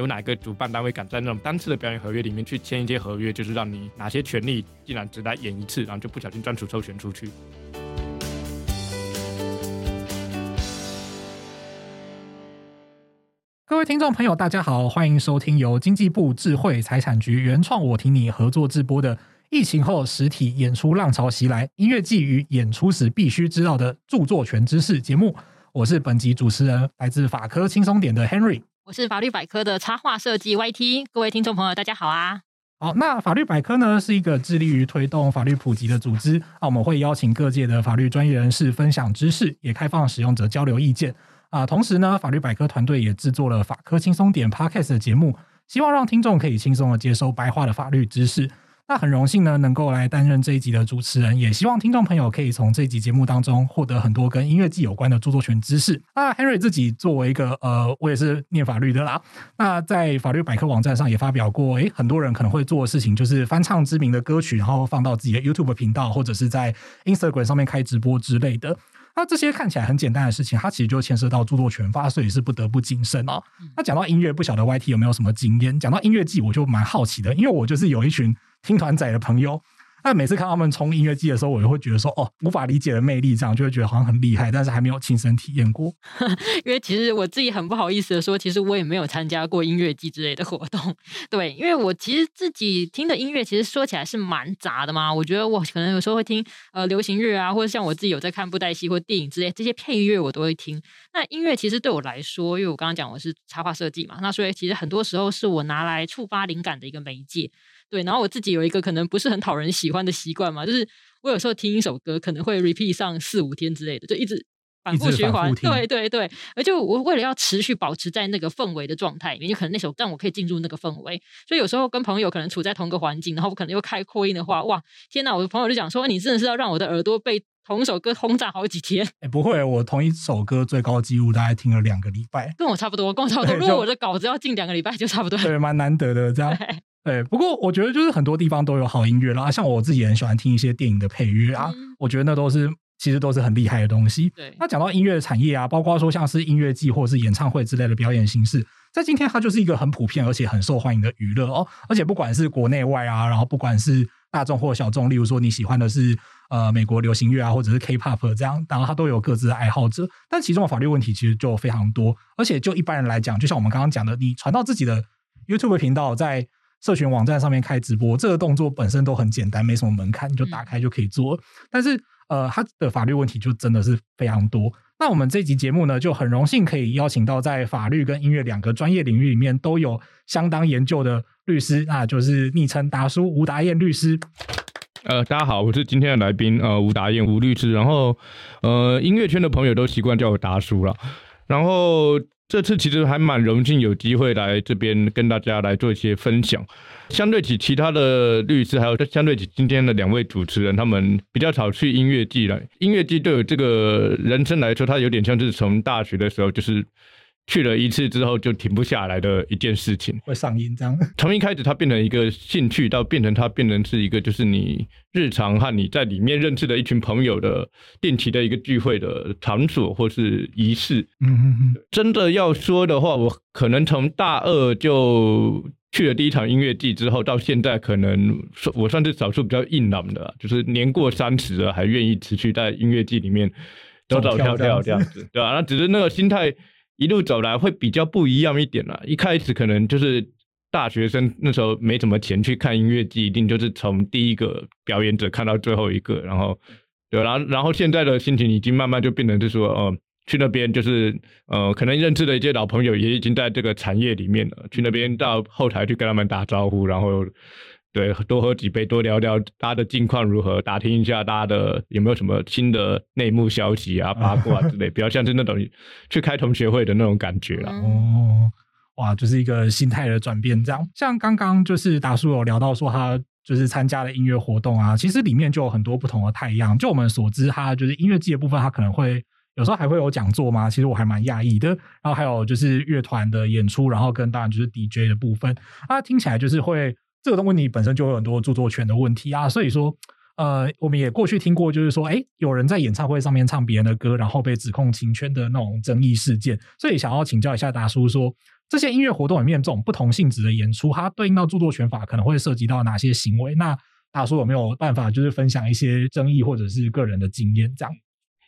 有哪个主办单位敢在那种单次的表演合约里面去签一些合约，就是让你哪些权利竟然只来演一次，然后就不小心专属授权出去。各位听众朋友，大家好，欢迎收听由经济部智慧财产局原创我听你合作制播的《疫情后实体演出浪潮袭来：音乐季与演出时必须知道的著作权知识》节目。我是本集主持人，来自法科轻松点的 Henry。我是法律百科的插画设计 YT。各位听众朋友，大家好啊！好，那法律百科呢是一个致力于推动法律普及的组织。啊，我们会邀请各界的法律专业人士分享知识，也开放使用者交流意见。啊，同时呢，法律百科团队也制作了法科轻松点 Podcast 的节目，希望让听众可以轻松的接收白话的法律知识。那很荣幸呢，能够来担任这一集的主持人，也希望听众朋友可以从这一集节目当中获得很多跟音乐季有关的著作权知识。那 Henry 自己作为一个呃，我也是念法律的啦，那在法律百科网站上也发表过，诶，很多人可能会做的事情就是翻唱知名的歌曲，然后放到自己的 YouTube 频道，或者是在 Instagram 上面开直播之类的。那这些看起来很简单的事情，它其实就牵涉到著作权法，所以是不得不谨慎哦。那讲到音乐，不晓得 YT 有没有什么经验？讲到音乐季，我就蛮好奇的，因为我就是有一群听团仔的朋友。那每次看他们冲音乐季的时候，我就会觉得说，哦，无法理解的魅力，这样就会觉得好像很厉害，但是还没有亲身体验过。因为其实我自己很不好意思的说，其实我也没有参加过音乐季之类的活动。对，因为我其实自己听的音乐，其实说起来是蛮杂的嘛。我觉得我可能有时候会听呃流行乐啊，或者像我自己有在看布袋戏或电影之类这些配乐，我都会听。那音乐其实对我来说，因为我刚刚讲我是插画设计嘛，那所以其实很多时候是我拿来触发灵感的一个媒介。对，然后我自己有一个可能不是很讨人喜欢的习惯嘛，就是我有时候听一首歌，可能会 repeat 上四五天之类的，就一直反复循环。对对对，而且我为了要持续保持在那个氛围的状态里面，就可能那首让我可以进入那个氛围，所以有时候跟朋友可能处在同个环境，然后我可能又开扩音的话，哇，天哪！我的朋友就讲说，你真的是要让我的耳朵被同一首歌轰炸好几天。哎，不会，我同一首歌最高纪录大概听了两个礼拜，跟我差不多，跟我差不多。如果我的稿子要进两个礼拜，就差不多。对，蛮难得的这样。对，不过我觉得就是很多地方都有好音乐啦，像我自己也很喜欢听一些电影的配乐啊，嗯、我觉得那都是其实都是很厉害的东西。对，那讲到音乐产业啊，包括说像是音乐季或者是演唱会之类的表演形式，在今天它就是一个很普遍而且很受欢迎的娱乐哦。而且不管是国内外啊，然后不管是大众或小众，例如说你喜欢的是呃美国流行乐啊，或者是 K-pop 这样，然后它都有各自的爱好者。但其中的法律问题其实就非常多，而且就一般人来讲，就像我们刚刚讲的，你传到自己的 YouTube 频道在。社群网站上面开直播，这个动作本身都很简单，没什么门槛，你就打开就可以做。嗯、但是，呃，它的法律问题就真的是非常多。那我们这集节目呢，就很荣幸可以邀请到在法律跟音乐两个专业领域里面都有相当研究的律师，那就是昵称达叔吴达彦律师。呃，大家好，我是今天的来宾，呃，吴达彦吴律师。然后，呃，音乐圈的朋友都习惯叫我达叔了。然后。这次其实还蛮荣幸有机会来这边跟大家来做一些分享。相对起其他的律师，还有相对起今天的两位主持人，他们比较少去音乐季了。音乐季对我这个人生来说，它有点像是从大学的时候就是。去了一次之后就停不下来的一件事情，会上瘾这样。从一开始它变成一个兴趣，到变成它变成是一个就是你日常和你在里面认识的一群朋友的定期的一个聚会的场所或是仪式。嗯嗯嗯。真的要说的话，我可能从大二就去了第一场音乐季之后，到现在可能我算是少数比较硬朗的，就是年过三十了还愿意持续在音乐季里面走走跳跳这样子，对吧？那只是那个心态。一路走来会比较不一样一点啦。一开始可能就是大学生那时候没什么钱去看音乐季，一定就是从第一个表演者看到最后一个，然后对，然后然后现在的心情已经慢慢就变成就是说，呃，去那边就是呃，可能认识的一些老朋友也已经在这个产业里面了，去那边到后台去跟他们打招呼，然后。对，多喝几杯，多聊聊大家的近况如何，打听一下大家的有没有什么新的内幕消息啊、八卦 之类，比较像是那种去开同学会的那种感觉啦。哦，哇，就是一个心态的转变，这样。像刚刚就是达叔有聊到说他就是参加了音乐活动啊，其实里面就有很多不同的太阳。就我们所知，他就是音乐季的部分，他可能会有时候还会有讲座嘛。其实我还蛮讶异的。然后还有就是乐团的演出，然后跟当然就是 DJ 的部分，啊，听起来就是会。这个问题本身就有很多著作权的问题啊，所以说，呃，我们也过去听过，就是说，哎，有人在演唱会上面唱别人的歌，然后被指控侵权的那种争议事件。所以想要请教一下达叔说，说这些音乐活动里面，这种不同性质的演出，它对应到著作权法可能会涉及到哪些行为？那大叔有没有办法，就是分享一些争议或者是个人的经验？这样，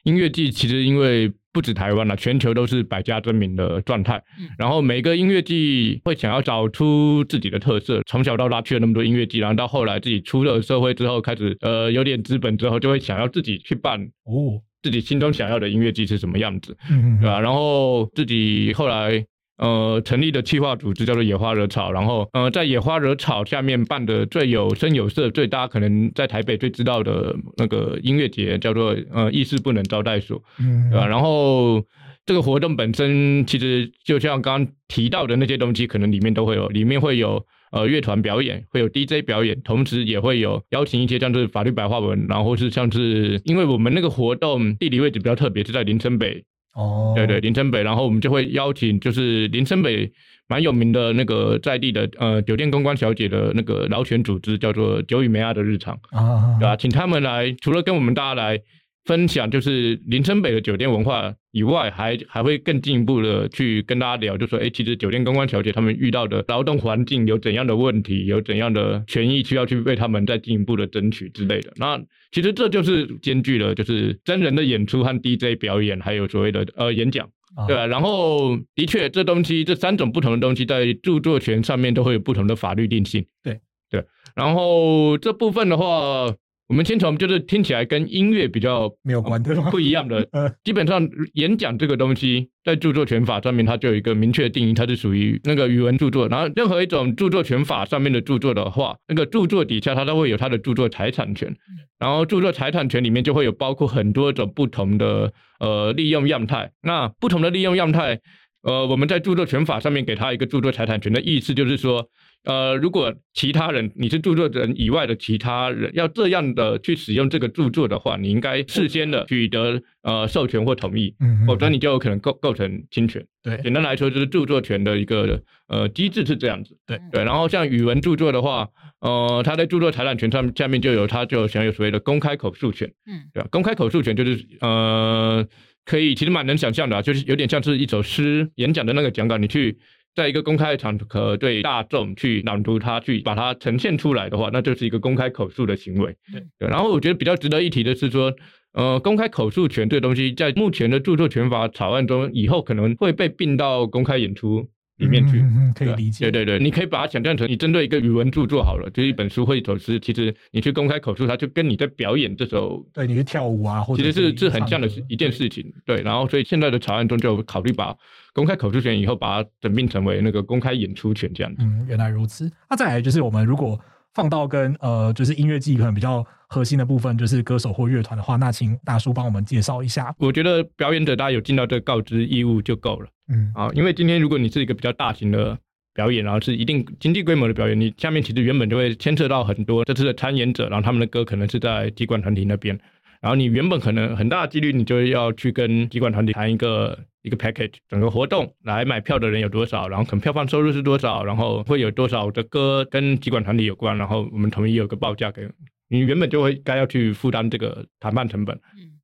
音乐季其实因为不止台湾了，全球都是百家争鸣的状态。嗯、然后每个音乐季会想要找出自己的特色，从小到大去了那么多音乐季，然后到后来自己出了社会之后，开始呃有点资本之后，就会想要自己去办哦，自己心中想要的音乐季是什么样子，嗯，对吧？然后自己后来。呃，成立的企划组织叫做野花惹草，然后呃，在野花惹草下面办的最有声有色、最大家可能在台北最知道的那个音乐节叫做呃意识不能招待所，嗯，对吧？然后这个活动本身其实就像刚刚提到的那些东西，可能里面都会有，里面会有呃乐团表演，会有 DJ 表演，同时也会有邀请一些像是法律白话文，然后是像是因为我们那个活动地理位置比较特别，是在林森北。哦，对对，林森北，然后我们就会邀请，就是林森北蛮有名的那个在地的呃酒店公关小姐的那个劳权组织，叫做酒与梅亚的日常啊，对吧？请他们来，除了跟我们大家来。分享就是林森北的酒店文化以外，还还会更进一步的去跟大家聊，就说，哎，其实酒店公关小姐他们遇到的劳动环境有怎样的问题，有怎样的权益需要去为他们再进一步的争取之类的。那其实这就是兼具了，就是真人的演出和 DJ 表演，还有所谓的呃演讲，对吧？然后的确，这东西这三种不同的东西在著作权上面都会有不同的法律定性。对对，然后这部分的话。我们先从就是听起来跟音乐比较没有关系、不一样的，基本上演讲这个东西在著作权法上面它就有一个明确的定义，它是属于那个语文著作。然后任何一种著作权法上面的著作的话，那个著作底下它都会有它的著作财产权，然后著作财产权里面就会有包括很多种不同的呃利用样态。那不同的利用样态，呃，我们在著作权法上面给它一个著作财产权的意思就是说。呃，如果其他人你是著作人以外的其他人要这样的去使用这个著作的话，你应该事先的取得呃授权或同意，嗯，否则你就有可能构构成侵权。对，简单来说就是著作权的一个呃机制是这样子。对对，然后像语文著作的话，呃，它在著作财产权上下面就有它就享有所谓的公开口述权，嗯，对吧？公开口述权就是呃可以其实蛮能想象的啊，就是有点像是一首诗演讲的那个讲稿，你去。在一个公开的场合对大众去朗读它，去把它呈现出来的话，那就是一个公开口述的行为。对，然后我觉得比较值得一提的是说，呃，公开口述权这东西，在目前的著作权法草案中，以后可能会被并到公开演出里面去。嗯，嗯，可以理解。对对对，你可以把它想象成你针对一个语文著作好了，就是一本书或一首诗，其实你去公开口述它，就跟你在表演这首，对，你去跳舞啊，或者其实是是很像的一件事情。对，对，然后所以现在的草案中就考虑把。公开口述权以后，把它整并成为那个公开演出权这样子。嗯，原来如此。那再来就是，我们如果放到跟呃，就是音乐季可能比较核心的部分，就是歌手或乐团的话，那请大叔帮我们介绍一下。我觉得表演者大家有尽到这个告知义务就够了。嗯，啊，因为今天如果你是一个比较大型的表演，然后是一定经济规模的表演，你下面其实原本就会牵涉到很多这次的参演者，然后他们的歌可能是在机关团体那边。然后你原本可能很大的几率，你就要去跟机关团体谈一个一个 package，整个活动来买票的人有多少，然后可能票房收入是多少，然后会有多少的歌跟集管团体有关，然后我们统一有个报价给你，原本就会该要去负担这个谈判成本。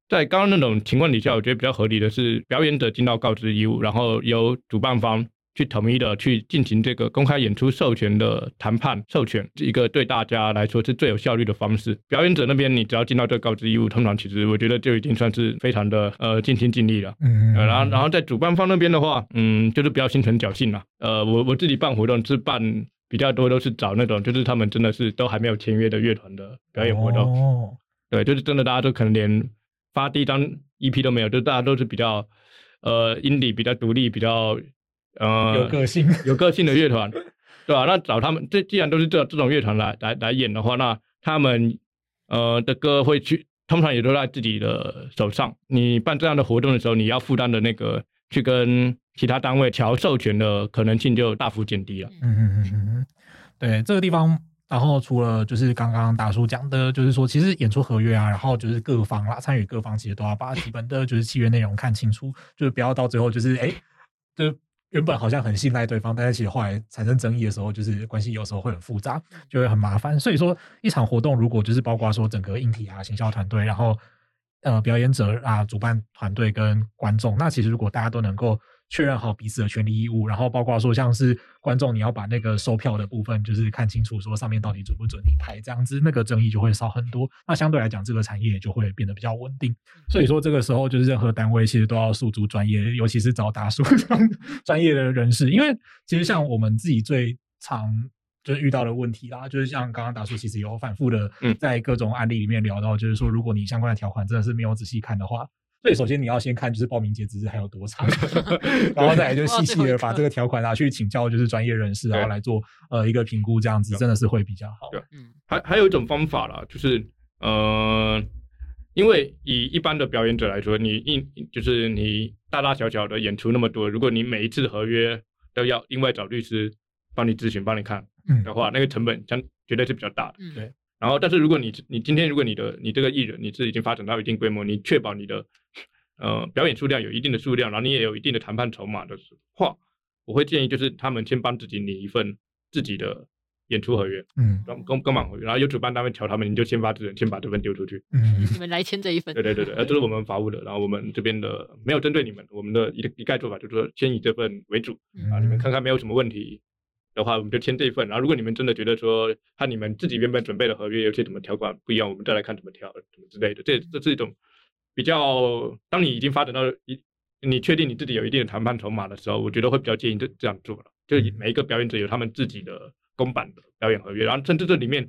在刚刚那种情况底下，我觉得比较合理的是表演者尽到告知义务，然后由主办方。去统一的去进行这个公开演出授权的谈判授权，一个对大家来说是最有效率的方式。表演者那边，你只要尽到这个告知义务，通常其实我觉得就已经算是非常的呃尽心尽力了。嗯，然后然后在主办方那边的话，嗯，就是不要心存侥幸了。呃，我我自己办活动是办比较多，都是找那种就是他们真的是都还没有签约的乐团的表演活动。哦，对，就是真的大家都可能连发第一张 EP 都没有，就大家都是比较呃 indie 比较独立比较。呃，有个性、有个性的乐团，对吧？那找他们，这既然都是这这种乐团来来来演的话，那他们呃的歌会去，通常也都在自己的手上。你办这样的活动的时候，你要负担的那个去跟其他单位调授权的可能性就大幅减低了。嗯嗯嗯嗯，对这个地方，然后除了就是刚刚大叔讲的，就是说其实演出合约啊，然后就是各方啦，参与各方其实都要把基本的就是契约内容看清楚，就是不要到最后就是哎，就。原本好像很信赖对方，但是其实后来产生争议的时候，就是关系有时候会很复杂，就会很麻烦。所以说，一场活动如果就是包括说整个硬体啊、行销团队，然后呃表演者啊、主办团队跟观众，那其实如果大家都能够确认好彼此的权利义务，然后包括说像是观众你要把那个售票的部分就是看清楚，说上面到底准不准你拍，这样子那个争议就会少很多。那相对来讲，这个产业就会变得比较稳定。所以说这个时候就是任何单位其实都要诉诸专业，尤其是找大叔 这样专业的人士，因为其实像我们自己最常就是遇到的问题啦，就是像刚刚达叔其实有反复的在各种案例里面聊到，就是说如果你相关的条款真的是没有仔细看的话。所以首先你要先看就是报名截止日还有多长，然后再来就细细的把这个条款拿去请教就是专业人士，然后来做呃一个评估，这样子真的是会比较好。对，嗯，还还有一种方法啦，就是呃，因为以一般的表演者来说，你一就是你大大小小的演出那么多，如果你每一次合约都要另外找律师帮你咨询、帮你看的话，那个成本将绝对是比较大的。嗯，对。然后，但是如果你你今天如果你的你这个艺人你是已经发展到一定规模，你确保你的呃表演数量有一定的数量，然后你也有一定的谈判筹码的话，我会建议就是他们先帮自己拟一份自己的演出合约，嗯，公公公版合约，然后有主办单位调他们，你就先发制人，先把这份丢出去，嗯，你们来签这一份，对对对对，这是我们法务的，然后我们这边的没有针对你们，我们的一一概做法就是说先以这份为主，啊，你们看看没有什么问题。的话，我们就签这一份。然后，如果你们真的觉得说和你们自己原本准备的合约有些什么条款不一样，我们再来看怎么调，什么之类的。这这是一种比较，当你已经发展到一，你确定你自己有一定的谈判筹码的时候，我觉得会比较建议这这样做了。就是每一个表演者有他们自己的公版的表演合约，然后甚至这里面，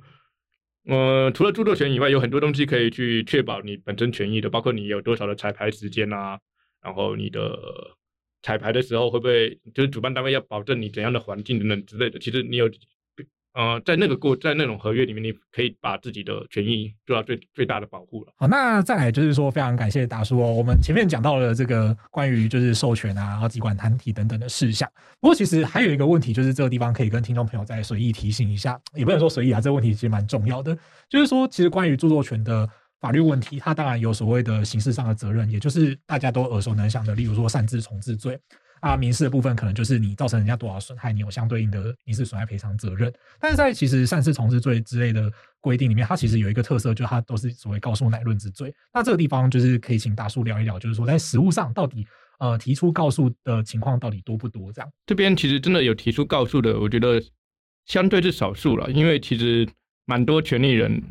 呃，除了著作权以外，有很多东西可以去确保你本身权益的，包括你有多少的彩排时间啊，然后你的。彩排的时候会不会就是主办单位要保证你怎样的环境等等之类的？其实你有，呃，在那个过在那种合约里面，你可以把自己的权益做到最最大的保护了。好，那再来就是说，非常感谢达叔哦。我们前面讲到了这个关于就是授权啊，然后疾管团体等等的事项。不过其实还有一个问题，就是这个地方可以跟听众朋友再随意提醒一下，也不能说随意啊，这个问题其实蛮重要的。就是说，其实关于著作权的。法律问题，它当然有所谓的刑事上的责任，也就是大家都耳熟能详的，例如说擅自重制罪啊。民事的部分可能就是你造成人家多少损害，你有相对应的民事损害赔偿责任。但是在其实擅自重制罪之类的规定里面，它其实有一个特色，就它都是所谓告诉乃论之罪。那这个地方就是可以请大叔聊一聊，就是说在实务上到底呃提出告诉的情况到底多不多？这样这边其实真的有提出告诉的，我觉得相对是少数了，因为其实蛮多权利人。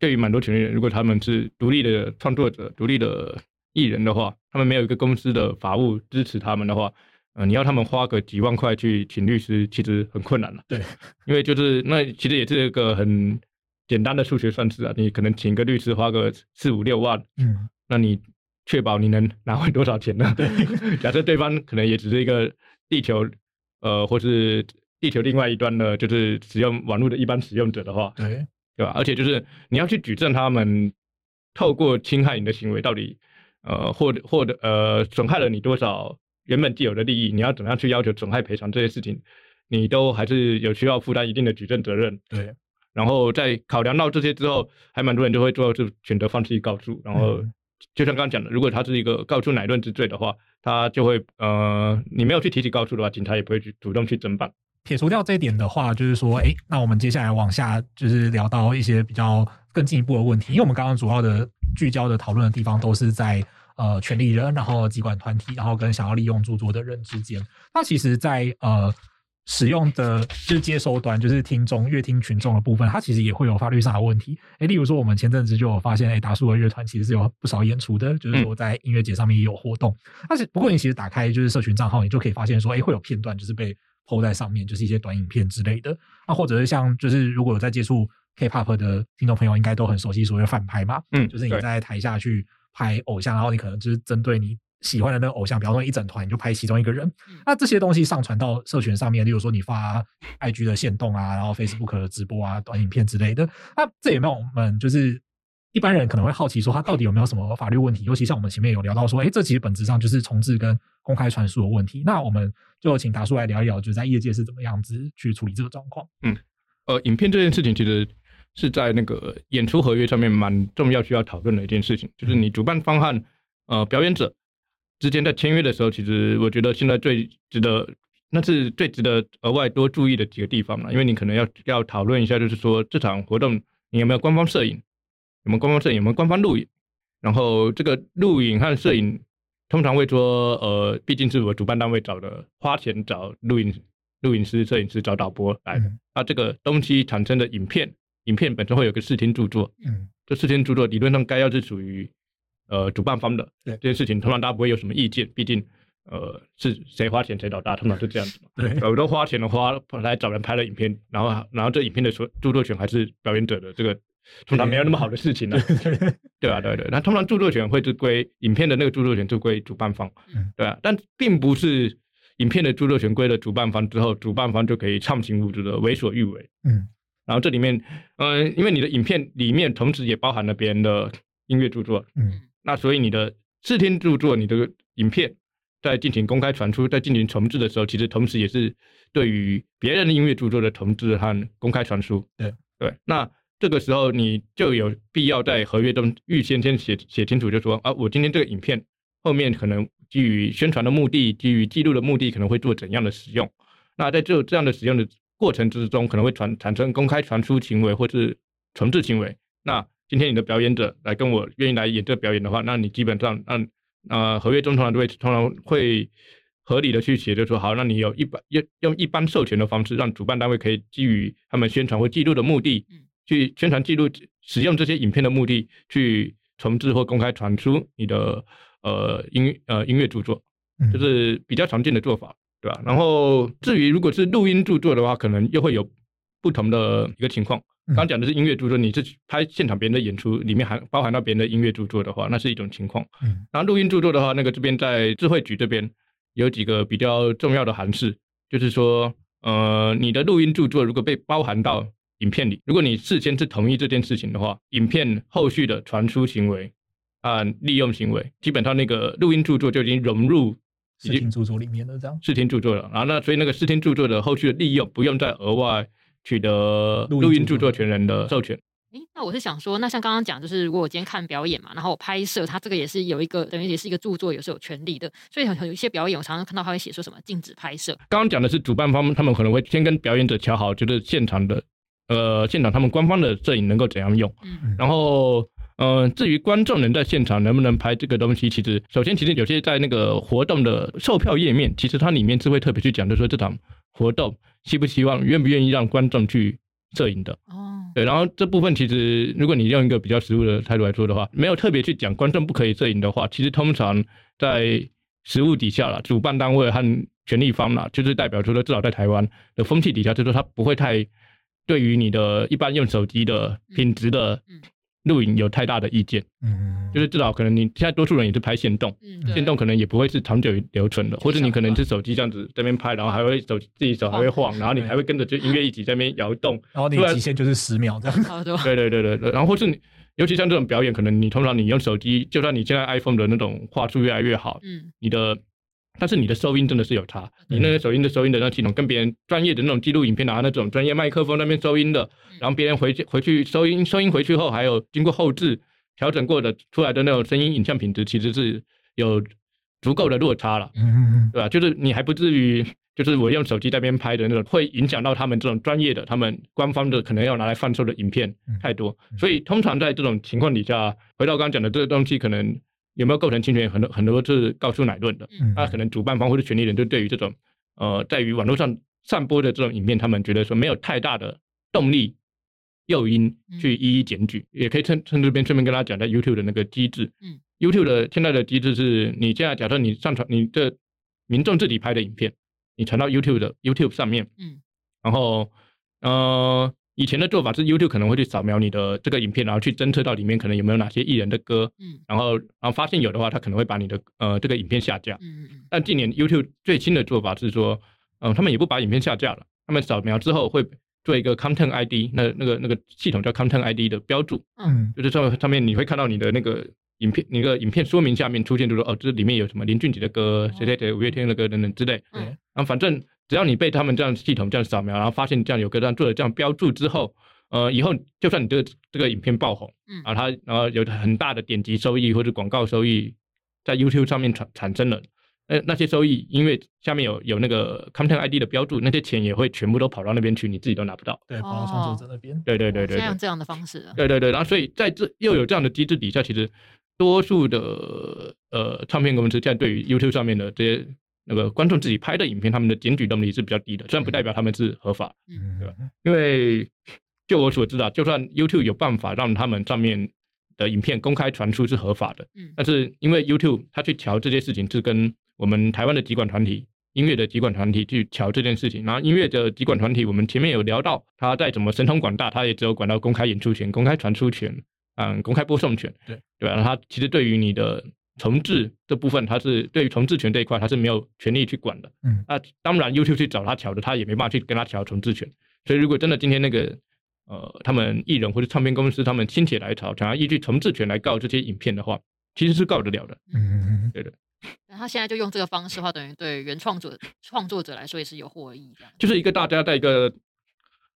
对于蛮多权利人，如果他们是独立的创作者、独立的艺人的话，他们没有一个公司的法务支持他们的话，呃，你要他们花个几万块去请律师，其实很困难了。对，因为就是那其实也是一个很简单的数学算式啊，你可能请个律师花个四五六万，嗯，那你确保你能拿回多少钱呢？对，假设对方可能也只是一个地球，呃，或是地球另外一端的，就是使用网络的一般使用者的话，对。对吧？而且就是你要去举证他们透过侵害你的行为到底呃获得获得呃损害了你多少原本既有的利益，你要怎么样去要求损害赔偿这些事情，你都还是有需要负担一定的举证责任。对。然后在考量到这些之后，还蛮多人就会做就选择放弃告诉。然后就像刚刚讲的，如果他是一个告诉乃论之罪的话，他就会呃你没有去提起告诉的话，警察也不会去主动去侦办。撇除掉这一点的话，就是说，哎，那我们接下来往下就是聊到一些比较更进一步的问题，因为我们刚刚主要的聚焦的讨论的地方都是在呃权利人，然后集管团体，然后跟想要利用著作的人之间。那其实在，在呃使用的就是接收端，就是听众、乐听群众的部分，它其实也会有法律上的问题。哎，例如说，我们前阵子就有发现，哎，达叔的乐团其实是有不少演出的，就是说在音乐节上面也有活动。但是不过你其实打开就是社群账号，你就可以发现说，哎，会有片段就是被。PO 在上面就是一些短影片之类的，那或者是像就是如果有在接触 K-pop 的听众朋友，应该都很熟悉所谓的反拍嘛，嗯，就是你在台下去拍偶像，然后你可能就是针对你喜欢的那个偶像，比方说一整团，你就拍其中一个人，那这些东西上传到社群上面，例如说你发 IG 的限动啊，然后 Facebook 的直播啊，短影片之类的，那这也没有我们就是？一般人可能会好奇说，他到底有没有什么法律问题？尤其像我们前面有聊到说，哎，这其实本质上就是重置跟公开传输的问题。那我们就请达叔来聊一聊，就在业界是怎么样子去处理这个状况。嗯，呃，影片这件事情其实是在那个演出合约上面蛮重要需要讨论的一件事情，就是你主办方和呃表演者之间在签约的时候，其实我觉得现在最值得，那是最值得额外多注意的几个地方嘛，因为你可能要要讨论一下，就是说这场活动你有没有官方摄影。有没有官方摄影？有没有官方录影？然后这个录影和摄影通常会说，呃，毕竟是我主办单位找的，花钱找录影录影师、摄影师、找导播来的。那、这个东西产生的影片，影片本身会有个视听著作。嗯，这视听著作理论上该要是属于呃主办方的。对这件事情，通常大家不会有什么意见，毕竟。呃，是谁花钱谁老大，通常是这样子嘛。对，我都花钱的花来找人拍了影片，然后然后这影片的所著作权还是表演者的，这个通常没有那么好的事情了、啊。对啊，对对，那通常著作权会是归影片的那个著作权就归主办方，对啊，但并不是影片的著作权归了主办方之后，主办方就可以畅行无阻的为所欲为。嗯，然后这里面，嗯、呃，因为你的影片里面同时也包含了别人的音乐著作，嗯，那所以你的视听著作，你的影片。在进行公开传出，在进行重置的时候，其实同时也是对于别人的音乐著作的重置和公开传输。对对，那这个时候你就有必要在合约中预先先写写清楚，就说啊，我今天这个影片后面可能基于宣传的目的，基于记录的目的，可能会做怎样的使用。那在这这样的使用的过程之中，可能会传产生公开传输行为或是重制行为。那今天你的表演者来跟我愿意来演这个表演的话，那你基本上按。啊、合约中通常都会通常会合理的去写，就说好，那你有一般用用一般授权的方式，让主办单位可以基于他们宣传或记录的目的，去宣传记录使用这些影片的目的，去重置或公开传输你的呃音呃音乐著作，就是比较常见的做法，对吧？然后至于如果是录音著作的话，可能又会有不同的一个情况。刚讲的是音乐著作，你是拍现场别人的演出，里面含包含到别人的音乐著作的话，那是一种情况。嗯，然后录音著作的话，那个这边在智慧局这边有几个比较重要的函释，就是说，呃，你的录音著作如果被包含到影片里，如果你事先是同意这件事情的话，影片后续的传输行为啊、利用行为，基本上那个录音著作就已经融入视听著作里面了，这样。视听著作了，然后那所以那个视听著作的后续的利用不用再额外。取得录音著作权人的授权。诶，那我是想说，那像刚刚讲，就是如果我今天看表演嘛，然后我拍摄，它这个也是有一个等于也是一个著作，也是有权利的。所以很有一些表演，我常常看到他会写说什么禁止拍摄。刚刚讲的是主办方，他们可能会先跟表演者乔好，就是现场的，呃，现场他们官方的摄影能够怎样用。嗯。然后，呃，至于观众能在现场能不能拍这个东西，其实首先其实有些在那个活动的售票页面，其实它里面是会特别去讲，就是说这场活动。希不希望，愿不愿意让观众去摄影的？哦，对，然后这部分其实，如果你用一个比较实务的态度来说的话，没有特别去讲观众不可以摄影的话，其实通常在实务底下啦，主办单位和权利方啦，就是代表说，至少在台湾的风气底下，就是说他不会太对于你的一般用手机的品质的。录影有太大的意见，嗯，就是至少可能你现在多数人也是拍限动，嗯，限动可能也不会是长久留存的，或者你可能是手机这样子在那边拍，然后还会手自己手还会晃，然后你还会跟着就音乐一起在那边摇动，然后你极限就是十秒这样，对对对对对，然后或是你，尤其像这种表演，可能你通常你用手机，就算你现在 iPhone 的那种画质越来越好，嗯，你的。但是你的收音真的是有差，你那个收音的收音的那系统跟别人专业的那种记录影片拿那种专业麦克风那边收音的，然后别人回去回去收音收音回去后，还有经过后置调整过的出来的那种声音影像品质，其实是有足够的落差了，嗯，对吧？就是你还不至于，就是我用手机在那边拍的那种，会影响到他们这种专业的、他们官方的可能要拿来贩售的影片太多，所以通常在这种情况底下，回到刚刚讲的这个东西可能。有没有构成侵权？很多很多是告诉乃论的。嗯，那可能主办方或者权利人就对于这种呃，在于网络上散播的这种影片，他们觉得说没有太大的动力诱因去一一检举，嗯、也可以趁趁这边顺便跟大家讲，在 YouTube 的那个机制。嗯，YouTube 的现在的机制是，你现在假设你上传你这民众自己拍的影片，你传到 YouTube 的 YouTube 上面，嗯，然后呃。以前的做法是，YouTube 可能会去扫描你的这个影片，然后去侦测到里面可能有没有哪些艺人的歌，嗯，然后然后发现有的话，他可能会把你的呃这个影片下架，嗯嗯。但近年 YouTube 最新的做法是说，嗯、呃，他们也不把影片下架了，他们扫描之后会做一个 Content ID，那那个那个系统叫 Content ID 的标注，嗯，就是上上面你会看到你的那个影片，那个影片说明下面出现就是说，哦，这里面有什么林俊杰的歌，谁谁谁五月天的歌等等之类，嗯，然后反正。只要你被他们这样系统这样扫描，然后发现这样有个这样做的这样标注之后，呃，以后就算你这个这个影片爆红，嗯，然后它然后有很大的点击收益或者广告收益在 YouTube 上面产产生了，那那些收益因为下面有有那个 Content ID 的标注，那些钱也会全部都跑到那边去，你自己都拿不到。对，跑到创作者那边。对对对对，这样这样的方式。对对对，然后所以在这又有这样的机制底下，其实多数的呃唱片公司现在对于 YouTube 上面的这些那个观众自己拍的影片，他们的检举动力是比较低的，虽然不代表他们是合法，嗯，对吧？因为就我所知道，就算 YouTube 有办法让他们上面的影片公开传出是合法的，嗯，但是因为 YouTube 他去调这些事情是跟我们台湾的集管团体。音乐的集管团体去调这件事情，然后音乐的集管团体，我们前面有聊到，他再怎么神通广大，他也只有管到公开演出权、公开传出权，嗯，公开播送权，对对吧？他其实对于你的重置这部分，他是对于重置权这一块，他是没有权利去管的。嗯，那当然，YouTube 去找他调的，他也没办法去跟他调重置权。所以，如果真的今天那个呃，他们艺人或者唱片公司他们心血来潮，想要依据重置权来告这些影片的话，其实是告得了的。嗯，对的。那他现在就用这个方式的话，等于对原创者创作者来说也是有获益的。就是一个大家在一个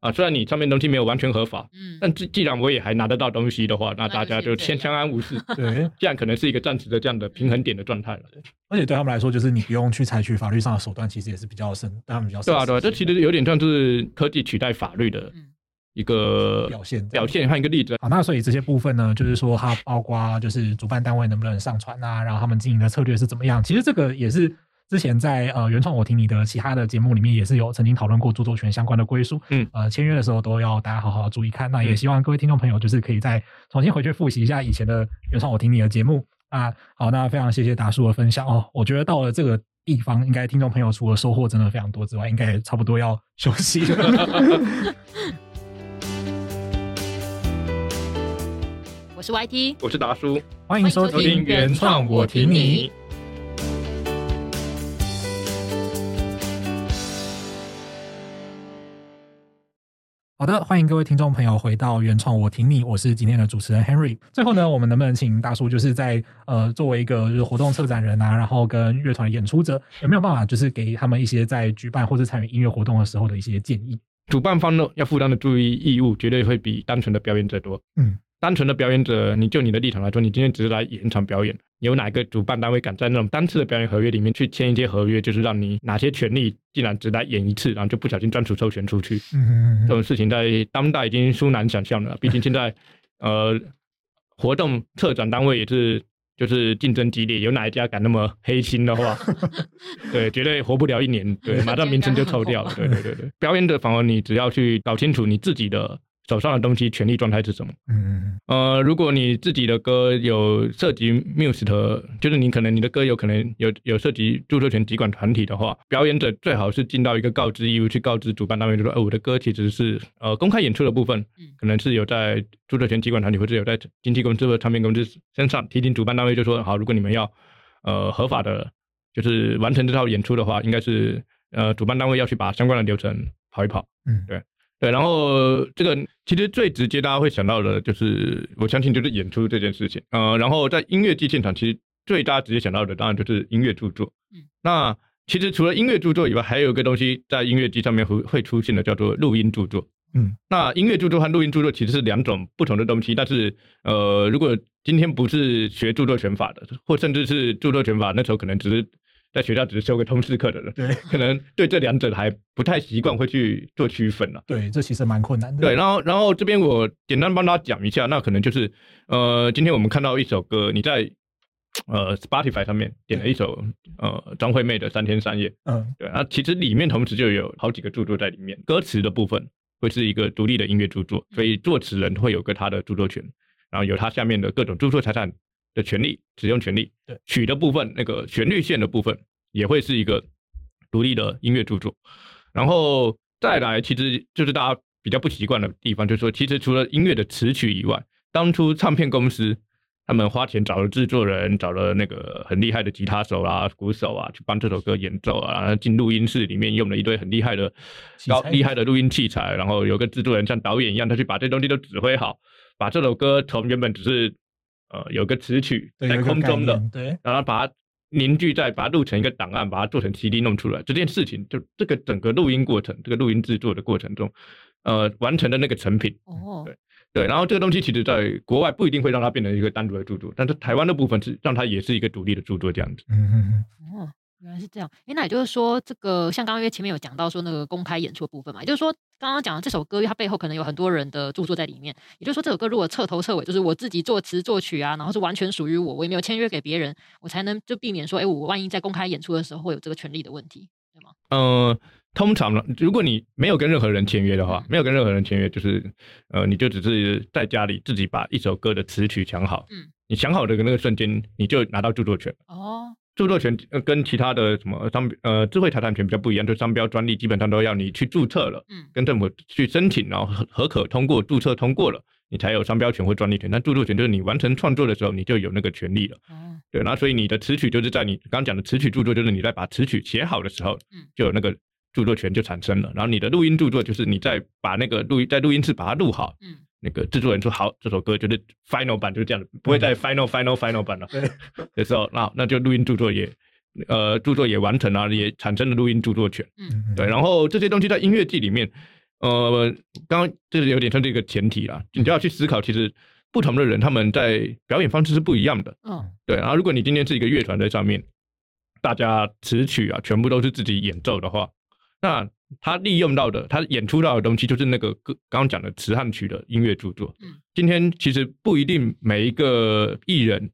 啊，虽然你上面东西没有完全合法，嗯，但既既然我也还拿得到东西的话，那大家就先相安无事。对，这样可能是一个暂时的这样的平衡点的状态了。而且对他们来说，就是你不用去采取法律上的手段，其实也是比较省，他们比较对啊，对啊，这其实有点像是科技取代法律的。嗯一个表现表现，和一个例子。好，那所以这些部分呢，就是说它包括就是主办单位能不能上传啊，然后他们经营的策略是怎么样。其实这个也是之前在呃原创我听你的其他的节目里面也是有曾经讨论过著作权相关的归属。嗯，呃，签约的时候都要大家好好注意看。那也希望各位听众朋友就是可以再重新回去复习一下以前的原创我听你的节目啊。好，那非常谢谢达叔的分享哦。我觉得到了这个地方，应该听众朋友除了收获真的非常多之外，应该也差不多要休息了。我是 YT，我是达叔，欢迎收听原创我听你。好的，欢迎各位听众朋友回到原创我挺你，我是今天的主持人 Henry。最后呢，我们能不能请大叔就是在呃作为一个就是活动策展人啊，然后跟乐团演出者，有没有办法就是给他们一些在举办或者参与音乐活动的时候的一些建议？主办方呢要负担的注意义务绝对会比单纯的表演者多。嗯。单纯的表演者，你就你的立场来说，你今天只是来演一场表演，有哪个主办单位敢在那种单次的表演合约里面去签一些合约，就是让你哪些权利竟然只来演一次，然后就不小心专属授权出去？嗯嗯嗯，这种事情在当代已经殊难想象了。毕竟现在，呃，活动策展单位也是就是竞争激烈，有哪一家敢那么黑心的话，对，绝对活不了一年，对，马上名称就臭掉了。对对对对，表演者反而你只要去搞清楚你自己的。手上的东西权利状态是什么？嗯嗯呃，如果你自己的歌有涉及 Muse 的，就是你可能你的歌有可能有有涉及著作权集管团体的话，表演者最好是尽到一个告知义务，去告知主办单位，就说，呃，我的歌其实是呃公开演出的部分，可能是有在著作权集管团体或者有在经纪公司或唱片公司身上提醒主办单位，就说好，如果你们要呃合法的，就是完成这套演出的话，应该是呃主办单位要去把相关的流程跑一跑。嗯，对。对，然后这个其实最直接大家会想到的就是，我相信就是演出这件事情。呃，然后在音乐剧现场，其实最大家直接想到的当然就是音乐著作。嗯，那其实除了音乐著作以外，还有一个东西在音乐剧上面会会出现的，叫做录音著作。嗯，那音乐著作和录音著作其实是两种不同的东西，但是呃，如果今天不是学著作权法的，或甚至是著作权法，那时候可能只是。在学校只是修个通识课的人，对，可能对这两者还不太习惯，会去做区分了。对，这其实蛮困难的。对，然后，然后这边我简单帮大家讲一下，那可能就是，呃，今天我们看到一首歌，你在呃 Spotify 上面点了一首呃张惠妹的《三天三夜》，嗯，对，那其实里面同时就有好几个著作在里面，歌词的部分会是一个独立的音乐著作，所以作词人会有个他的著作权，然后有他下面的各种著作财产的权利、使用权利，对曲的部分，那个旋律线的部分也会是一个独立的音乐著作，然后再来，其实就是大家比较不习惯的地方，就是说，其实除了音乐的词曲以外，当初唱片公司他们花钱找了制作人，找了那个很厉害的吉他手啊、鼓手啊，去帮这首歌演奏啊，然后进录音室里面用了一堆很厉害的高厉害的录音器材，然后有个制作人像导演一样，他去把这东西都指挥好，把这首歌从原本只是。呃，有个词曲在空中的，对，然后把它凝聚在，把它录成一个档案，把它做成 CD 弄出来。这件事情，就这个整个录音过程，这个录音制作的过程中，呃，完成的那个成品，哦，对对。然后这个东西其实在国外不一定会让它变成一个单独的著作，但是台湾的部分是让它也是一个独立的著作这样子。嗯嗯嗯。哦，原来是这样，哎，那也就是说，这个像刚刚因为前面有讲到说那个公开演出的部分嘛，也就是说刚刚讲的这首歌，它背后可能有很多人的著作在里面。也就是说，这首歌如果彻头彻尾就是我自己作词作曲啊，然后是完全属于我，我也没有签约给别人，我才能就避免说，哎，我万一在公开演出的时候会有这个权利的问题，对吗？呃，通常呢，如果你没有跟任何人签约的话，没有跟任何人签约，就是呃，你就只是在家里自己把一首歌的词曲想好，嗯，你想好的那个瞬间，你就拿到著作权哦。著作权呃跟其他的什么商呃智慧财产权比较不一样，就商标专利基本上都要你去注册了，嗯，跟政府去申请，然后核核可通过注册通过了，你才有商标权或专利权。但著作权就是你完成创作的时候，你就有那个权利了，哦，对，然后所以你的词曲就是在你刚刚讲的词曲著作，就是你在把词曲写好的时候，嗯，就有那个著作权就产生了。然后你的录音著作就是你在把那个录音在录音室把它录好，嗯。那个制作人说好，这首歌就是 final 版就是这样的，不会再 final final final 版了。对，的时候，那那就录音著作也，呃，著作也完成了，也产生了录音著作权。嗯，对。然后这些东西在音乐季里面，呃，刚刚这是有点像这个前提啦，你就要去思考，其实不同的人他们在表演方式是不一样的。嗯，对。然后如果你今天是一个乐团在上面，大家词曲啊全部都是自己演奏的话，那。他利用到的，他演出到的东西，就是那个歌刚刚讲的词汉曲的音乐著作。嗯，今天其实不一定每一个艺人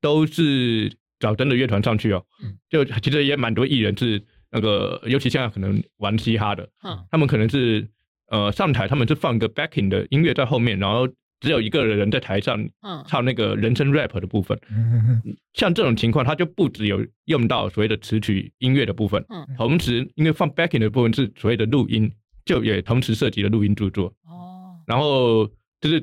都是找真的乐团上去哦。嗯，就其实也蛮多艺人是那个，尤其现在可能玩嘻哈的，嗯，他们可能是呃上台，他们是放个 backing 的音乐在后面，然后。只有一个人在台上唱那个人声 rap 的部分，嗯，像这种情况，他就不只有用到所谓的词曲音乐的部分，嗯，同时因为放 backing 的部分是所谓的录音，就也同时涉及了录音著作，哦，然后就是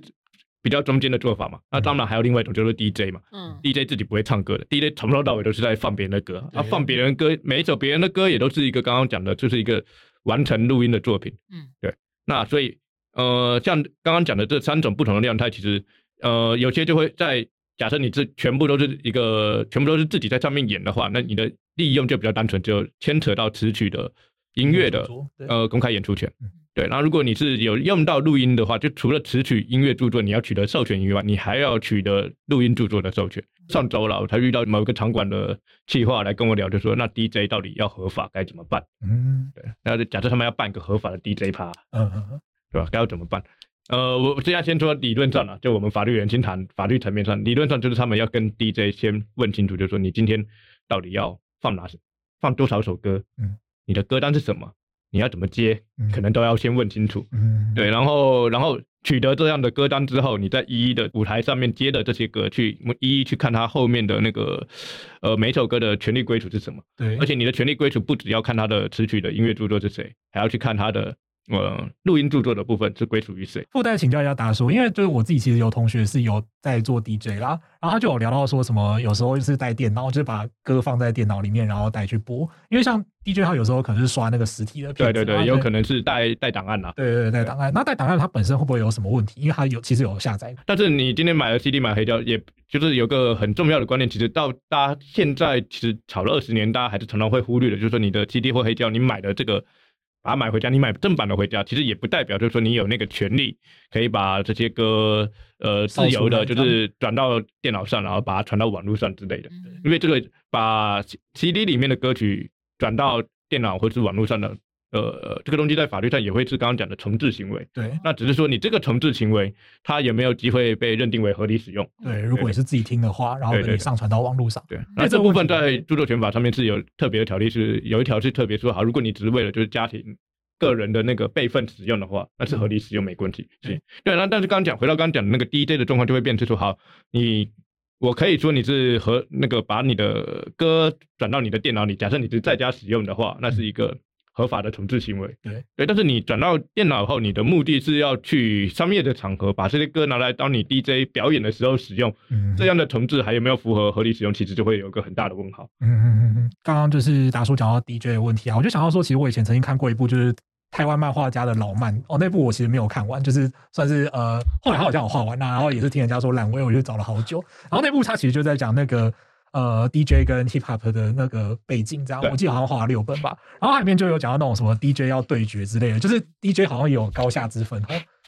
比较中间的做法嘛，那当然还有另外一种就是 DJ 嘛，嗯，DJ 自己不会唱歌的，DJ 从头到尾都是在放别人的歌，啊，放别人歌，每一首别人的歌也都是一个刚刚讲的，就是一个完成录音的作品，嗯，对，那所以。呃，像刚刚讲的这三种不同的量态，其实呃，有些就会在假设你这全部都是一个全部都是自己在上面演的话，那你的利用就比较单纯，就牵扯到词曲的音乐的呃公开演出权。对，然后如果你是有用到录音的话，就除了词曲音乐著作你要取得授权以外，你还要取得录音著作的授权。上周了，我才遇到某一个场馆的企划来跟我聊，就说那 DJ 到底要合法该怎么办？嗯，对，那就假设他们要办一个合法的 DJ 趴。嗯嗯。对吧？该要怎么办？呃，我现在先说理论上啊，就我们法律人先谈法律层面上，理论上就是他们要跟 DJ 先问清楚，就是说你今天到底要放哪，放多少首歌？嗯，你的歌单是什么？你要怎么接？可能都要先问清楚。嗯，对，然后然后取得这样的歌单之后，你再一一的舞台上面接的这些歌，去一一去看他后面的那个呃每首歌的权利归属是什么？对，而且你的权利归属不只要看他的词曲的音乐著作是谁，还要去看他的。呃，录音著作的部分是归属于谁？附带请教一下达叔，因为就是我自己其实有同学是有在做 DJ 啦，然后他就有聊到说什么，有时候就是带电脑，就是把歌放在电脑里面，然后带去播。因为像 DJ 他有时候可能是刷那个实体的片，对对对，有可能是带带档案呐。对对对，带档案。那带档案它本身会不会有什么问题？因为它有其实有下载。但是你今天买了 CD 买黑胶，也就是有个很重要的观念，其实到大家现在其实炒了二十年，大家还是常常会忽略的，就是说你的 CD 或黑胶，你买的这个。把它买回家，你买正版的回家，其实也不代表就是说你有那个权利可以把这些歌呃自由的，就是转到电脑上，然后把它传到网络上之类的。因为这个把 CD 里面的歌曲转到电脑或是网络上的。呃，这个东西在法律上也会是刚刚讲的惩治行为。对，那只是说你这个惩治行为，它有没有机会被认定为合理使用？对，如果你是自己听的话，然后你上传到网络上。对，那这部分在著作权法上面是有特别的条例，是有一条是特别说好，如果你只是为了就是家庭个人的那个备份使用的话，那是合理使用没问题。对，对，那但是刚刚讲回到刚刚讲的那个 DJ 的状况，就会变成说好，你我可以说你是和那个把你的歌转到你的电脑里，假设你是在家使用的话，那是一个。合法的重制行为，对对，但是你转到电脑后，你的目的是要去商业的场合把这些歌拿来当你 DJ 表演的时候使用，嗯，这样的重制还有没有符合合理使用，其实就会有一个很大的问号。嗯嗯嗯嗯，刚刚就是达叔讲到 DJ 的问题啊，我就想到说，其实我以前曾经看过一部就是台湾漫画家的老漫哦，那部我其实没有看完，就是算是呃后来他好像有画完啦，然后也是听人家说烂尾，我就找了好久，然后那部他其实就在讲那个。呃，DJ 跟 Hip Hop 的那个背景，这样我记得好像花了六本吧。然后里面就有讲到那种什么 DJ 要对决之类的，就是 DJ 好像也有高下之分，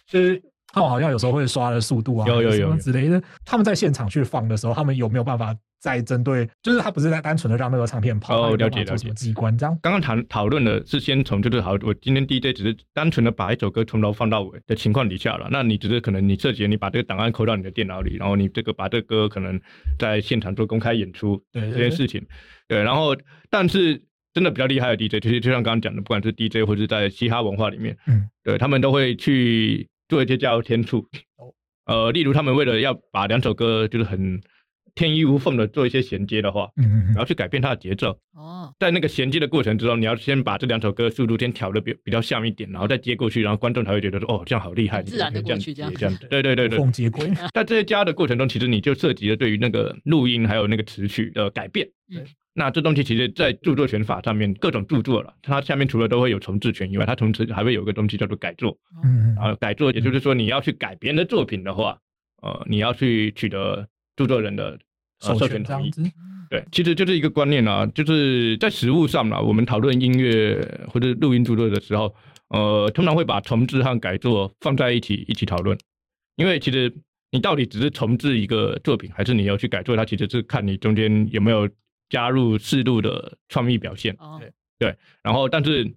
就是他们好像有时候会刷的速度啊，有有有之类的。他们在现场去放的时候，他们有没有办法再针对？就是他不是在单纯的让那个唱片跑，哦，了解了解。机关这样。刚刚谈讨论的是先从就是好，我今天 DJ 只是单纯的把一首歌从头放到尾的情况底下了。那你只是可能你设计，你把这个档案扣到你的电脑里，然后你这个把这个歌可能在现场做公开演出，这件事情，对。然后，但是真的比较厉害的 DJ，其实就像刚刚讲的，不管是 DJ 或者是在嘻哈文化里面，嗯，对他们都会去做一些加油添醋。呃，例如他们为了要把两首歌就是很天衣无缝的做一些衔接的话，嗯嗯，然后去改变它的节奏。哦，在那个衔接的过程之中，你要先把这两首歌速度先调的比比较像一点，然后再接过去，然后观众才会觉得说，哦，这样好厉害，自然的过去这样，这样，对对对对，接轨。在这些加的过程中，其实你就涉及了对于那个录音还有那个词曲的改变。嗯。那这东西其实，在著作权法上面，各种著作了，它下面除了都会有重制权以外，它同时还会有一个东西叫做改作。嗯，啊，改作，也就是说，你要去改别人的作品的话，呃，你要去取得著作人的授权同意。对，其实就是一个观念啊，就是在实物上嘛，我们讨论音乐或者录音著作的时候，呃，通常会把重置和改作放在一起一起讨论，因为其实你到底只是重置一个作品，还是你要去改作它，其实是看你中间有没有。加入适度的创意表现，对对，然后但是，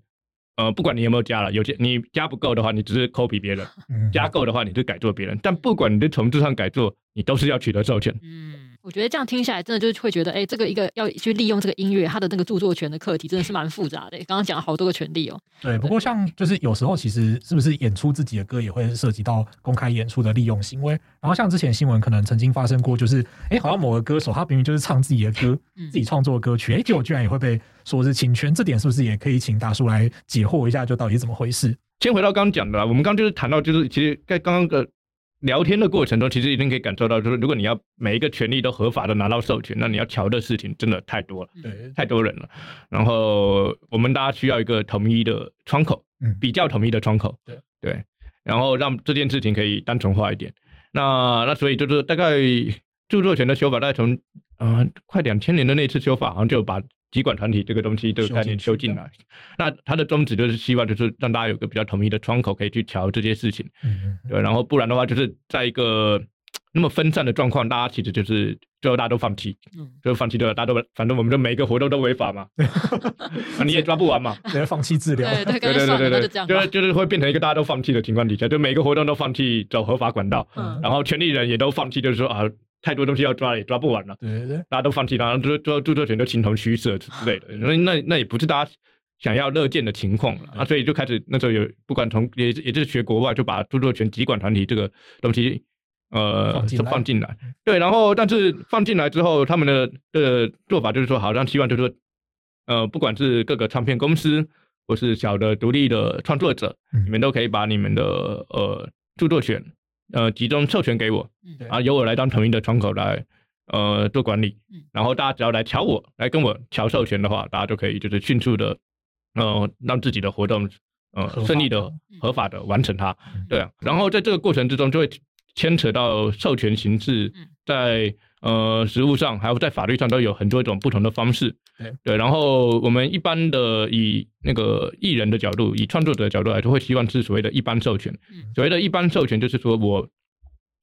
呃，不管你有没有加了，有些你加不够的话，你只是 copy 别人；加够的话，你就改做别人。但不管你的重制上改做，你都是要取得授权。嗯。我觉得这样听下来，真的就是会觉得，哎，这个一个要去利用这个音乐，它的那个著作权的课题，真的是蛮复杂的。刚刚讲了好多个权利哦。对，不过像就是有时候，其实是不是演出自己的歌，也会涉及到公开演出的利用行为。然后像之前新闻可能曾经发生过，就是哎，好像某个歌手他明明就是唱自己的歌，自己创作的歌曲，哎，结果居然也会被说是侵权。这点是不是也可以请大叔来解惑一下，就到底怎么回事？先回到刚刚讲的，我们刚刚就是谈到，就是其实在刚刚的。聊天的过程中，其实一定可以感受到，就是如果你要每一个权利都合法的拿到授权，那你要调的事情真的太多了，对，太多人了。然后我们大家需要一个统一的窗口，嗯，比较统一的窗口，对对，然后让这件事情可以单纯化一点。那那所以就是大概著作权的修法，大概从嗯、呃、快两千年的那次修法，好像就把。集管团体这个东西这个概念修进来，那它的宗旨就是希望就是让大家有个比较统一的窗口，可以去调这些事情，对，然后不然的话就是在一个那么分散的状况，大家其实就是最后大家都放弃，就放弃对了，大家都反正我们就每一个活动都违法嘛，啊你也抓不完嘛，直接放弃治疗，对对 对对对，就是就是会变成一个大家都放弃的情况底下，就每个活动都放弃走合法管道，然后权利人也都放弃，就是说啊。太多东西要抓也抓不完了，对对对，大家都放弃，然后就就著作权都形同虚设之类的，那那那也不是大家想要乐见的情况了啊，所以就开始那时候有不管从也也就是学国外就把著作权集管团体这个东西呃就放进来，对，然后但是放进来之后，他们的的做法就是说，好像希望就是说，呃，不管是各个唱片公司或是小的独立的创作者，你们都可以把你们的呃著作权。呃，集中授权给我，嗯。啊，由我来当统一的窗口来，呃，做管理，嗯。然后大家只要来瞧我，来跟我瞧授权的话，大家就可以就是迅速的，呃，让自己的活动，呃，顺利的、合法的完成它，对啊，然后在这个过程之中就会牵扯到授权形式，在。呃，实务上还有在法律上都有很多种不同的方式，对对。然后我们一般的以那个艺人的角度，以创作者的角度来说，会希望是所谓的一般授权。所谓的一般授权，就是说我，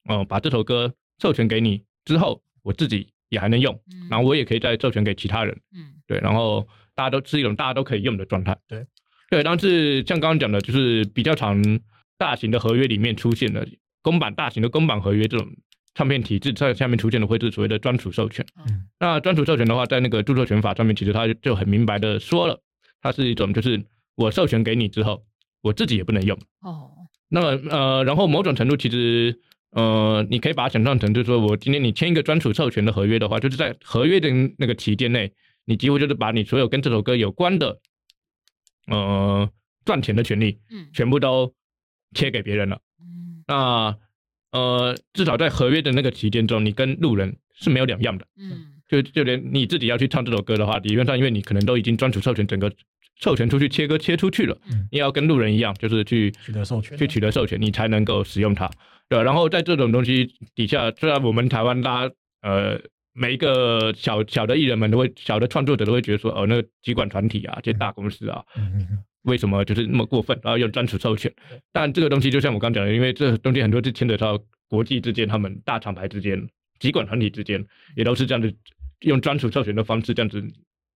嗯、呃，把这首歌授权给你之后，我自己也还能用，然后我也可以再授权给其他人，嗯，对。然后大家都是一种大家都可以用的状态，对对。但是像刚刚讲的，就是比较常大型的合约里面出现的公版大型的公版合约这种。唱片体制在下面出现的会是所谓的专属授权。嗯，那专属授权的话，在那个著作权法上面，其实它就很明白的说了，它是一种就是我授权给你之后，我自己也不能用。哦，那么呃，然后某种程度其实呃，你可以把它想象成，就是说我今天你签一个专属授权的合约的话，就是在合约的那个期间内，你几乎就是把你所有跟这首歌有关的呃赚钱的权利，嗯，全部都切给别人了。嗯，那。呃，至少在合约的那个期间中，你跟路人是没有两样的。嗯，就就连你自己要去唱这首歌的话，理论上因为你可能都已经专属授权，整个授权出去切割切出去了，嗯，你也要跟路人一样，就是去取得授权，去取得授权，你才能够使用它。对，然后在这种东西底下，虽然我们台湾大家呃每一个小小的艺人们都会，小的创作者都会觉得说，哦，那个集管团体啊，这些大公司啊，嗯为什么就是那么过分，然后用专属授权。但这个东西就像我刚讲的，因为这东西很多是牵扯到国际之间，他们大厂牌之间、集管团体之间，也都是这样子用专属授权的方式这样子。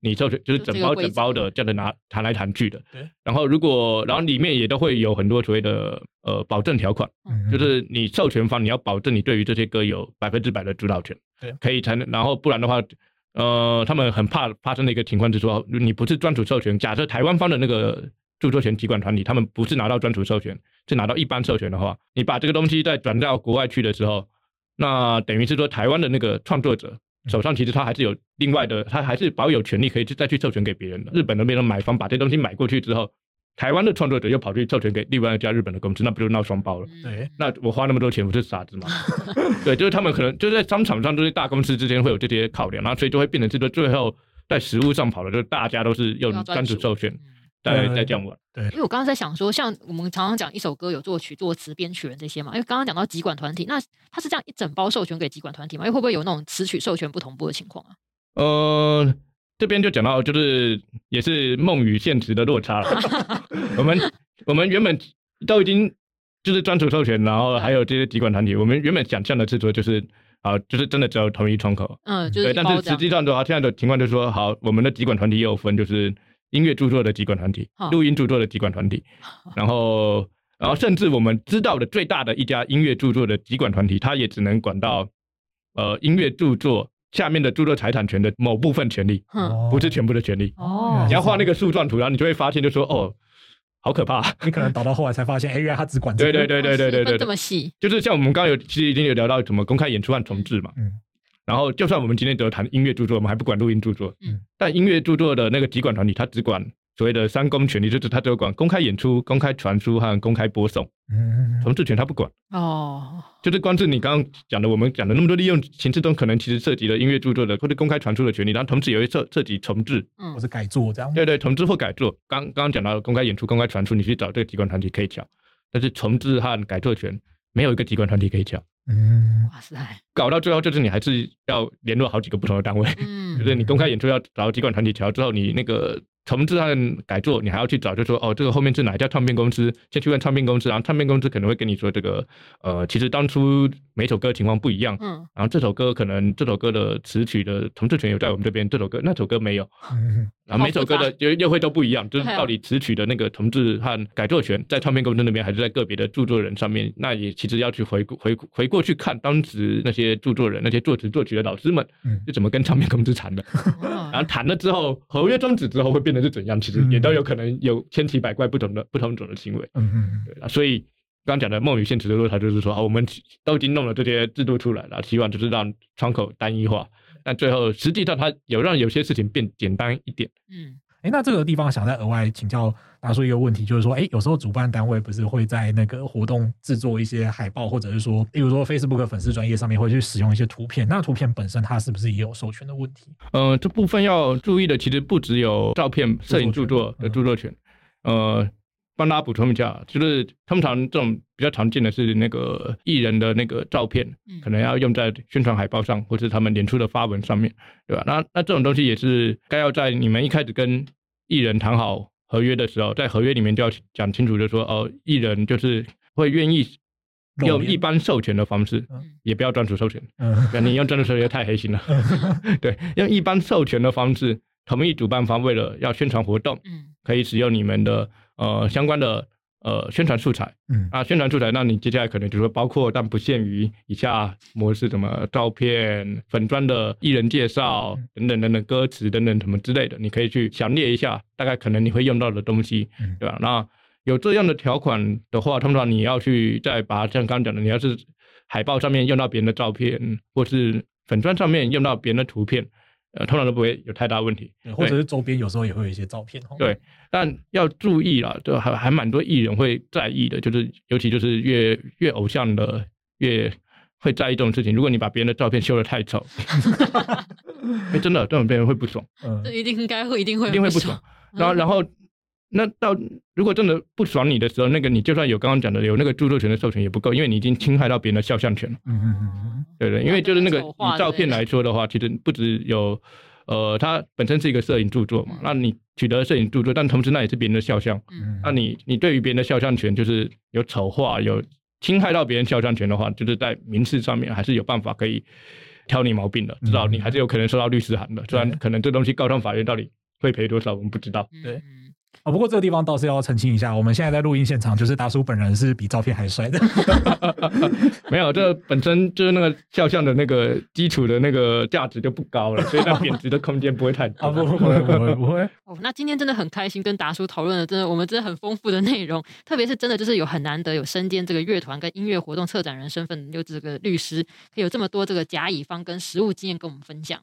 你授权就是整包整包的这样的拿谈来谈去的，然后如果然后里面也都会有很多所谓的呃保证条款，就是你授权方你要保证你对于这些歌有百分之百的主导权，对，可以才能，然后不然的话，呃，他们很怕发生的一个情况就是说，你不是专属授权，假设台湾方的那个著作权集管团体，他们不是拿到专属授权，是拿到一般授权的话，你把这个东西再转到国外去的时候，那等于是说台湾的那个创作者。手上其实他还是有另外的，他还是保有权利可以去再去授权给别人的。日本那边的买方把这东西买过去之后，台湾的创作者又跑去授权给另外一家日本的公司，那不就闹双包了？对，那我花那么多钱不是傻子吗？对，就是他们可能就是在商场上，这些大公司之间会有这些考量，然后所以就会变成这个最后在实物上跑的，就是大家都是用专属授权。在在这样玩，对，因为我刚刚在想说，像我们常常讲一首歌有作曲、作词、编曲人这些嘛，因为刚刚讲到集管团体，那他是这样一整包授权给集管团体吗？又会不会有那种词曲授权不同步的情况啊？呃，这边就讲到就是也是梦与现实的落差了。我们我们原本都已经就是专属授权，然后还有这些集管团体，我们原本想象的制作就是啊，就是真的只有同一窗口，嗯，就是对，但是实际上的话，现在的情况就是说，好，我们的集管团体也有分，就是。音乐著作的集管团体，录音著作的集管团体，然后，然后甚至我们知道的最大的一家音乐著作的集管团体，它也只能管到，呃，音乐著作下面的著作财产权的某部分权利，不是全部的权利。哦，你要画那个树状图，然后你就会发现，就说，哦，好可怕！你可能导到后来才发现，哎，原来他只管。对对对对对对对，这么细。就是像我们刚刚有其实已经有聊到什么公开演出案重置嘛。嗯。然后，就算我们今天只有谈音乐著作，我们还不管录音著作。嗯。但音乐著作的那个集管团体，他只管所谓的三公权利，就是他只有管公开演出、公开传输和公开播送。嗯。重制权他不管。哦。就是光是你刚刚讲的，我们讲的那么多利用形式中，可能其实涉及了音乐著作的或者公开传输的权利，然后同时也会涉涉及重置，嗯，或是改作这样。对对，重置或改作。刚刚刚讲到公开演出、公开传输，你去找这个机关团体可以抢，但是重置和改作权没有一个机关团体可以抢。嗯，哇塞，搞到最后就是你还是要联络好几个不同的单位，嗯，就是你公开演出要找机关团体调之后，你那个。重制和改作，你还要去找，就说哦，这个后面是哪一家唱片公司？先去问唱片公司，然后唱片公司可能会跟你说，这个呃，其实当初每首歌情况不一样，嗯，然后这首歌可能这首歌的词曲的重制权有在我们这边，这首歌那首歌没有，嗯，然后每首歌的又又会都不一样，就是到底词曲的那个重制和改作权在唱片公司那边，还是在个别的著作人上面？那也其实要去回顾回回过去看当时那些著作人、那些作词作曲的老师们，嗯，是怎么跟唱片公司谈的，然后谈了之后合约终止之后会变得。是怎样？其实也都有可能有千奇百怪不同的不同种的行为。嗯嗯，对啊。所以刚刚讲的梦与现实的落差，就是说，啊，我们都已经弄了这些制度出来了，希望就是让窗口单一化。但最后实际上，它有让有些事情变简单一点。嗯。哎，那这个地方想再额外请教大叔一个问题，就是说，哎，有时候主办单位不是会在那个活动制作一些海报，或者是说，例如说 Facebook 粉丝专业上面会去使用一些图片，那图片本身它是不是也有授权的问题？呃，这部分要注意的其实不只有照片、摄影著作的著作权。呃，帮大家补充一下，就是通常这种比较常见的是那个艺人的那个照片，可能要用在宣传海报上，或是他们演出的发文上面，对吧？那那这种东西也是该要在你们一开始跟艺人谈好合约的时候，在合约里面就要讲清楚，就说哦，艺人就是会愿意用一般授权的方式，也不要专属授权。嗯，你用专属授权太黑心了。对，用一般授权的方式，同意主办方为了要宣传活动，可以使用你们的呃相关的。呃，宣传素材，嗯啊，宣传素材，那你接下来可能就是说包括但不限于以下模式，什么照片、粉砖的艺人介绍等等等等，歌词等等什么之类的，你可以去详列一下，大概可能你会用到的东西，对吧？那有这样的条款的话，通常你要去再把像刚刚讲的，你要是海报上面用到别人的照片，或是粉砖上面用到别人的图片。呃，通常都不会有太大问题，或者是周边有时候也会有一些照片。对，但要注意啦，就还还蛮多艺人会在意的，就是尤其就是越越偶像的越会在意这种事情。如果你把别人的照片修的太丑，哎、欸，真的这种别人会不爽。嗯，这一定应该会，一定会，一定会不爽。然后，然后。那到如果真的不爽你的时候，那个你就算有刚刚讲的有那个著作权的授权也不够，因为你已经侵害到别人的肖像权了。嗯嗯嗯嗯，对对，因为就是那个以照片来说的话，其实不只有呃，它本身是一个摄影著作嘛，那你取得摄影著作，但同时那也是别人的肖像，嗯，那你你对于别人的肖像权就是有丑化、有侵害到别人肖像权的话，就是在民事上面还是有办法可以挑你毛病的，至少你还是有可能收到律师函的，虽然可能这东西告上法院到底会赔多少，我们不知道，对。不过这个地方倒是要澄清一下，我们现在在录音现场，就是达叔本人是比照片还帅的。没有，这本身就是那个肖像的那个基础的那个价值就不高了，所以它贬值的空间不会太大。不不不会不会不会。哦，那今天真的很开心跟达叔讨论了，真的我们真的很丰富的内容，特别是真的就是有很难得有身兼这个乐团跟音乐活动策展人身份，又这个律师，可以有这么多这个甲乙方跟实务经验跟我们分享。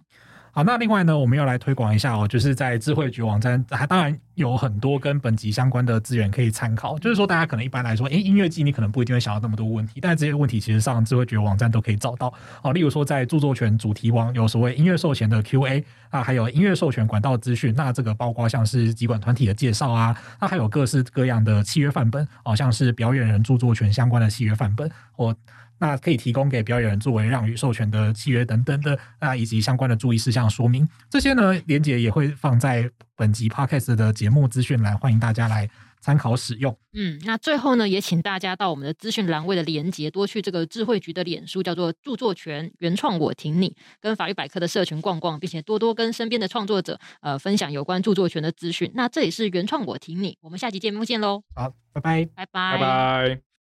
好，那另外呢，我们要来推广一下哦，就是在智慧局网站，还当然有很多跟本集相关的资源可以参考。就是说，大家可能一般来说，诶，音乐季你可能不一定会想到那么多问题，但这些问题其实上智慧局网站都可以找到。哦，例如说，在著作权主题网有所谓音乐授权的 Q&A 啊，还有音乐授权管道资讯。那这个包括像是集管团体的介绍啊，那还有各式各样的契约范本，好像是表演人著作权相关的契约范本或。那可以提供给表演人作为让与授权的契约等等的啊，以及相关的注意事项说明。这些呢，连结也会放在本集 Podcast 的节目资讯栏，欢迎大家来参考使用。嗯，那最后呢，也请大家到我们的资讯栏位的连结，多去这个智慧局的脸书，叫做“著作权原创我挺你”，跟法律百科的社群逛逛，并且多多跟身边的创作者呃分享有关著作权的资讯。那这里是原创我挺你，我们下期节目见喽！好，拜拜，拜拜，拜拜。